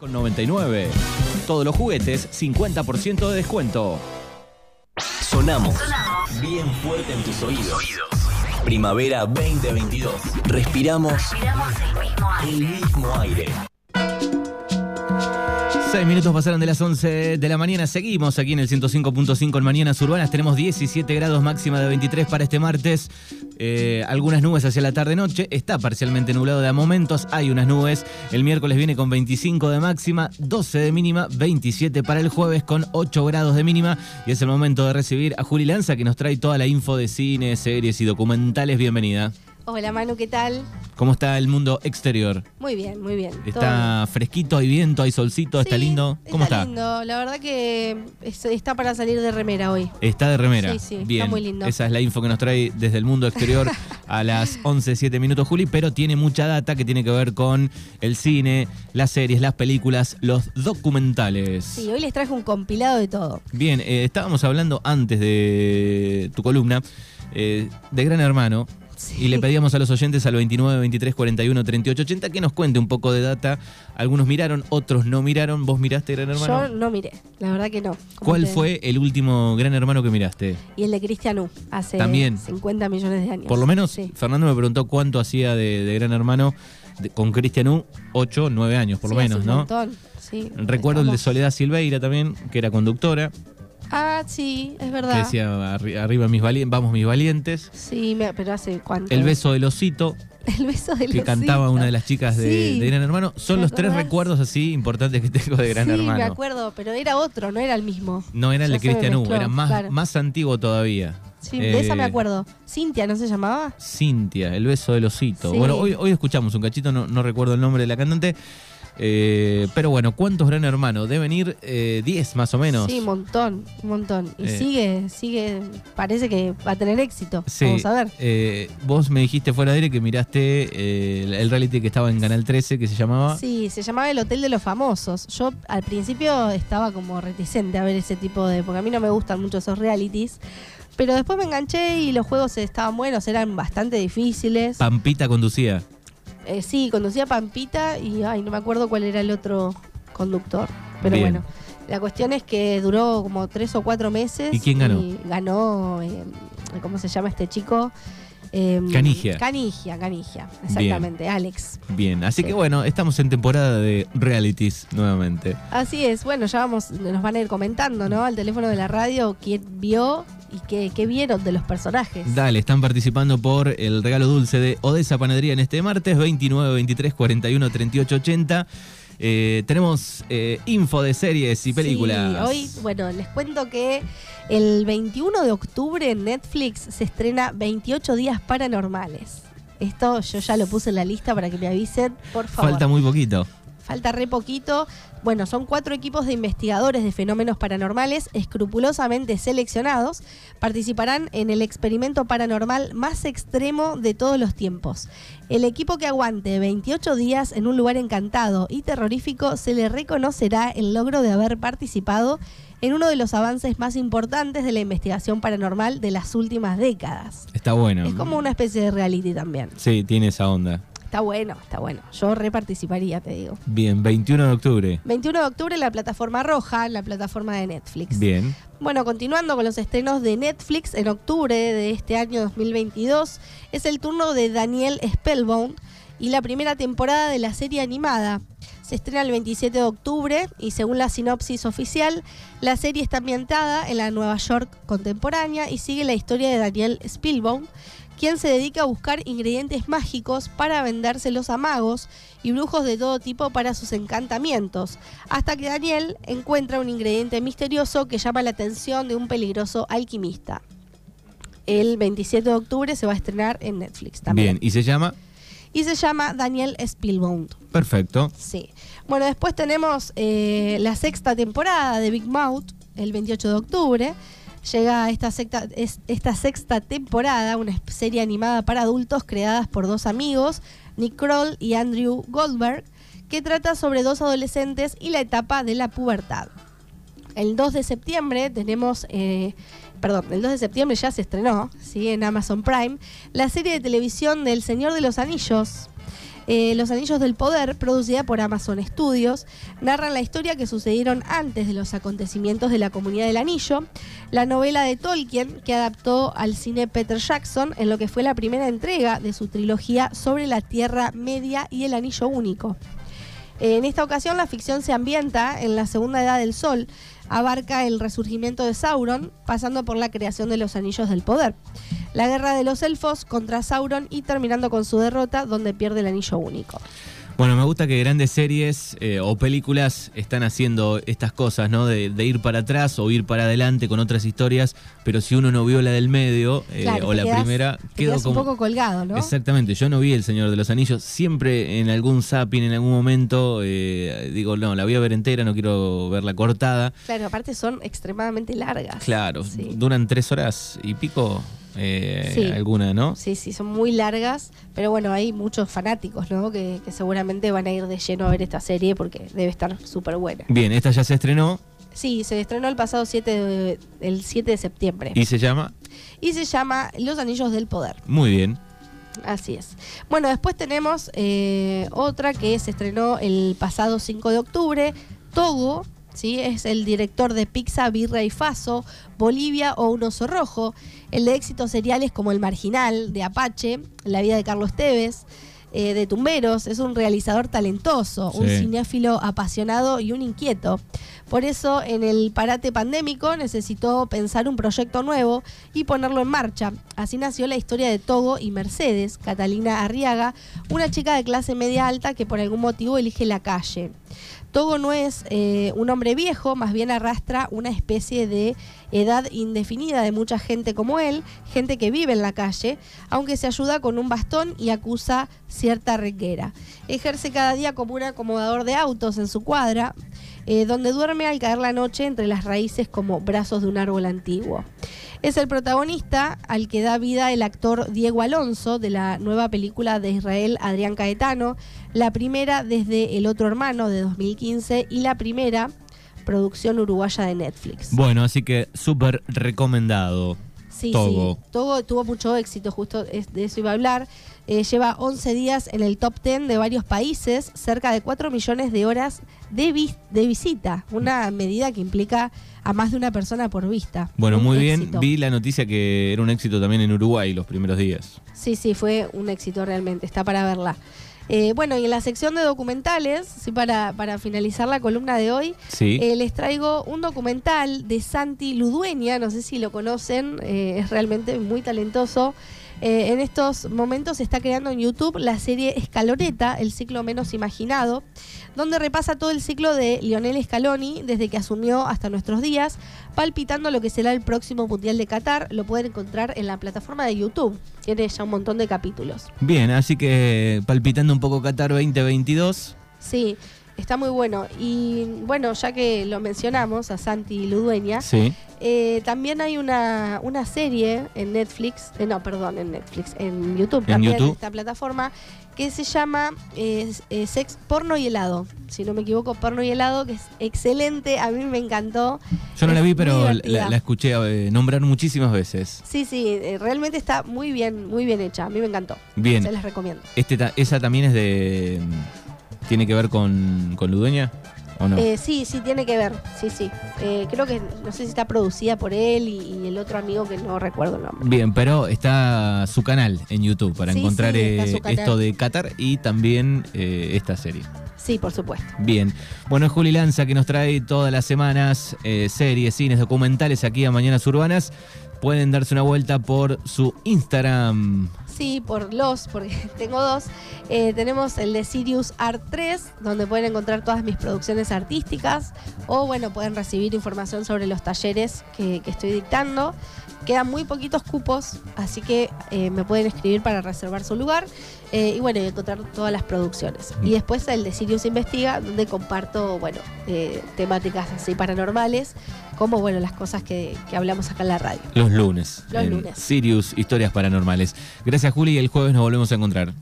Con 99. Todos los juguetes, 50% de descuento. Sonamos bien fuerte en tus oídos. Primavera 2022. Respiramos, el mismo aire. Seis minutos pasaron de las 11 de la mañana. Seguimos aquí en el 105.5 en Mañanas Urbanas. Tenemos 17 grados máxima de 23 para este martes. Eh, algunas nubes hacia la tarde-noche. Está parcialmente nublado de momentos. Hay unas nubes. El miércoles viene con 25 de máxima, 12 de mínima, 27 para el jueves con 8 grados de mínima. Y es el momento de recibir a Juli Lanza que nos trae toda la info de cine, series y documentales. Bienvenida. Hola Manu, ¿qué tal? ¿Cómo está el mundo exterior? Muy bien, muy bien. Está fresquito, hay viento, hay solcito, está lindo. ¿Cómo está? Está lindo, la verdad que está para salir de remera hoy. Está de remera. Sí, sí, bien. está muy lindo. Esa es la info que nos trae desde el mundo exterior a las 11, 7 minutos, Juli, pero tiene mucha data que tiene que ver con el cine, las series, las películas, los documentales. Sí, hoy les traje un compilado de todo. Bien, eh, estábamos hablando antes de tu columna eh, de Gran Hermano. Y le pedíamos a los oyentes al 29, 23, 41, 38, 80 que nos cuente un poco de data. Algunos miraron, otros no miraron. ¿Vos miraste Gran Hermano? Yo no miré, la verdad que no. ¿Cuál fue el último Gran Hermano que miraste? Y el de Cristian U, hace ¿También? 50 millones de años. Por lo menos, Fernando me preguntó cuánto hacía de, Gran Hermano con Cristian U, 8, 9 años por lo menos, ¿no? Un montón, sí. Recuerdo el de Soledad Silveira también, que era conductora. Ah, sí, es verdad. Que decía arriba mis valientes, vamos mis valientes. Sí, pero hace cuánto. El beso del osito. El beso del Que cantaba una de las chicas de, Gran Hermano. Son los tres recuerdos así importantes que tengo de Gran Hermano. Sí, me acuerdo, pero era otro, no era el mismo. No era el de Cristian U, era más, más antiguo todavía. Sí, de esa me eh, acuerdo. Cintia, ¿no se llamaba? Cintia, el beso del osito. Bueno, hoy, hoy escuchamos un cachito, no, no recuerdo el nombre de la cantante. Eh, pero bueno, ¿cuántos Gran Hermano? Deben ir 10 eh, más o menos. Sí, un montón, un montón. Y eh. sigue, sigue, parece que va a tener éxito. Vamos a ver. vos me dijiste fuera de aire que miraste el reality que estaba en Canal 13 que se llamaba. Sí, se llamaba El Hotel de los Famosos. Yo al principio estaba como reticente a ver ese tipo de. porque a mí no me gustan mucho esos realities. Pero después me enganché y los juegos estaban buenos, eran bastante difíciles. Pampita conducía. Eh, sí, conducía Pampita y ay, no me acuerdo cuál era el otro conductor. Pero bueno, la cuestión es que duró como tres o cuatro meses. ¿Y quién ganó? ganó, eh, ¿cómo se llama este chico? Em, Canigia. Canigia, Canigia, exactamente, Alex. Bien, así que bueno, estamos en temporada de realities nuevamente. Así es, bueno, ya vamos, nos van a ir comentando, ¿no? Al teléfono de la radio quién vio y qué, qué vieron de los personajes. Dale, están participando por el regalo dulce de Odessa Panadería en este martes, 29, 23, 41, 38, 80. Eh, tenemos eh, info de series y películas. Sí, hoy, bueno, les cuento que el 21 de octubre en Netflix se estrena 28 días paranormales. Esto yo ya lo puse en la lista para que me avisen, por favor. Falta muy poquito. Falta re poquito. Bueno, son cuatro equipos de investigadores de fenómenos paranormales escrupulosamente seleccionados. Participarán en el experimento paranormal más extremo de todos los tiempos. El equipo que aguante 28 días en un lugar encantado y terrorífico se le reconocerá el logro de haber participado en uno de los avances más importantes de la investigación paranormal de las últimas décadas. Está bueno. Es como una especie de reality también. Sí, tiene esa onda. Está bueno, está bueno. Yo reparticiparía, te digo. Bien, 21 de octubre. 21 de octubre en la plataforma roja, en la plataforma de Netflix. Bien. Bueno, continuando con los estrenos de Netflix, en octubre de este año 2022 es el turno de Daniel Spellbound y la primera temporada de la serie animada. Se estrena el 27 de octubre y según la sinopsis oficial, la serie está ambientada en la Nueva York contemporánea y sigue la historia de Daniel Spellbound quien se dedica a buscar ingredientes mágicos para vendérselos a magos y brujos de todo tipo para sus encantamientos, hasta que Daniel encuentra un ingrediente misterioso que llama la atención de un peligroso alquimista. El 27 de octubre se va a estrenar en Netflix también. Bien, ¿y se llama? Y se llama Daniel Spielbound. Perfecto. Sí. Bueno, después tenemos eh, la sexta temporada de Big Mouth, el 28 de octubre llega esta, sexta temporada, una serie animada para adultos creada por dos amigos, Nick Kroll y Andrew Goldberg, que trata sobre dos adolescentes y la etapa de la pubertad. El 2 de septiembre tenemos, eh, perdón, el 2 de septiembre ya se estrenó, ¿sí? en Amazon Prime, la serie de televisión del Señor de los Anillos, Eh, Los Anillos del Poder, producida por Amazon Studios, narra la historia que sucedieron antes de los acontecimientos de la Comunidad del Anillo, la novela de Tolkien que adaptó al cine Peter Jackson en lo que fue la primera entrega de su trilogía sobre la Tierra Media y el Anillo Único. En esta ocasión la ficción se ambienta en la Segunda Edad del Sol, abarca el resurgimiento de Sauron, pasando por la creación de los Anillos del Poder, la guerra de los elfos contra Sauron y terminando con su derrota donde pierde el Anillo Único. Bueno, me gusta que grandes series eh, o películas están haciendo estas cosas, ¿no? De, de, ir para atrás o ir para adelante con otras historias, pero si uno no vio la del medio eh, Claro, o la quedás- primera, quedás como... un poco colgado, ¿no? Exactamente, yo no vi El Señor de los Anillos, siempre en algún zapping, en algún momento, eh, digo, no, la voy a ver entera, no quiero verla cortada. Claro, aparte son extremadamente largas. Claro, Sí. duran tres horas y pico, eh, Sí. alguna, ¿no? Sí, sí, son muy largas, pero bueno, hay muchos fanáticos, ¿no? Que, que seguramente van a ir de lleno a ver esta serie porque debe estar súper buena. Bien, esta ya se estrenó Sí, se estrenó el pasado 7 de, el 7 de septiembre. y se llama Y se llama Los Anillos del Poder. Muy bien. Así es. Bueno, después tenemos eh, otra que se estrenó el pasado 5 de octubre, Togo, ¿sí? es el director de Pizza, Birra y Faso, Bolivia o Un Oso Rojo, el de éxitos seriales como El Marginal, de Apache, La vida de Carlos Tevez, eh, de Tumberos, es un realizador talentoso, un cinéfilo apasionado y un inquieto. Por eso, en el parate pandémico necesitó pensar un proyecto nuevo y ponerlo en marcha. Así nació la historia de Togo y Mercedes, Catalina Arriaga, una chica de clase media alta que por algún motivo elige la calle. Togo no es eh, un hombre viejo, más bien arrastra una especie de edad indefinida de mucha gente como él, gente que vive en la calle, aunque se ayuda con un bastón y acusa cierta reguera. Ejerce cada día como un acomodador de autos en su cuadra, eh, donde duerme al caer la noche entre las raíces como brazos de un árbol antiguo. Es el protagonista al que da vida el actor Diego Alonso de la nueva película de Israel Adrián Caetano, la primera desde El otro hermano de 2015 y la primera producción uruguaya de Netflix. Bueno, así que súper recomendado. Sí, Togo. sí. Togo tuvo mucho éxito, justo de eso iba a hablar. Eh, lleva 11 días en el top 10 de varios países, cerca de 4 millones de horas de, vis- de visita, una medida que implica a más de una persona por vista. Bueno, Un muy bien. Vi la noticia que era un éxito también en Uruguay los primeros días. Sí, sí, fue un éxito realmente, está para verla. Eh, bueno, y en la sección de documentales, sí, para, para finalizar la columna de hoy, Sí. eh, les traigo un documental de Santi Ludueña, no sé si lo conocen, eh, es realmente muy talentoso. Eh, en estos momentos se está creando en YouTube la serie Escaloneta, el ciclo menos imaginado, donde repasa todo el ciclo de Lionel Scaloni desde que asumió hasta nuestros días, palpitando lo que será el próximo Mundial de Qatar. Lo pueden encontrar en la plataforma de YouTube, tiene ya un montón de capítulos. Bien, así que palpitando un poco Qatar 2022. Sí, está muy bueno. Y bueno, ya que lo mencionamos a Santi Ludueña, Sí. eh, también hay una, una serie en Netflix, eh, no, perdón, en Netflix, en YouTube En también, YouTube. en esta plataforma, que se llama eh, Sex, Porno y Helado. Si no me equivoco, Porno y Helado, que es excelente, a mí me encantó. Yo no la vi, pero la, la escuché nombrar muchísimas veces. Sí, sí, realmente está muy bien, muy bien hecha, a mí me encantó. Bien. Se les recomiendo. Este, ¿Esa también es de. ¿Tiene que ver con, con Ludueña? ¿O no? Eh, sí, sí, tiene que ver, sí, sí. Eh, creo que, no sé si está producida por él y, y el otro amigo que no recuerdo el nombre. Bien, pero está su canal en YouTube para Sí, encontrar sí, eh, esto de Qatar y también eh, esta serie. Sí, por supuesto. Bien. Bueno, es Juli Lanza que nos trae todas las semanas eh, series, cines, documentales aquí a Mañanas Urbanas. Pueden darse una vuelta por su Instagram. Sí, por los, porque tengo dos. Eh, tenemos el de Sirius Art 3, donde pueden encontrar todas mis producciones artísticas. O bueno, pueden recibir información sobre los talleres que, que estoy dictando. Quedan muy poquitos cupos, así que eh, me pueden escribir para reservar su lugar. eh, y bueno, encontrar todas las producciones. Y después el de Sirius Investiga, donde comparto, bueno, eh, temáticas así paranormales, como bueno, las cosas que, que hablamos acá en la radio. Los lunes. Los en lunes. Sirius, historias paranormales. Gracias, Juli, y el jueves nos volvemos a encontrar.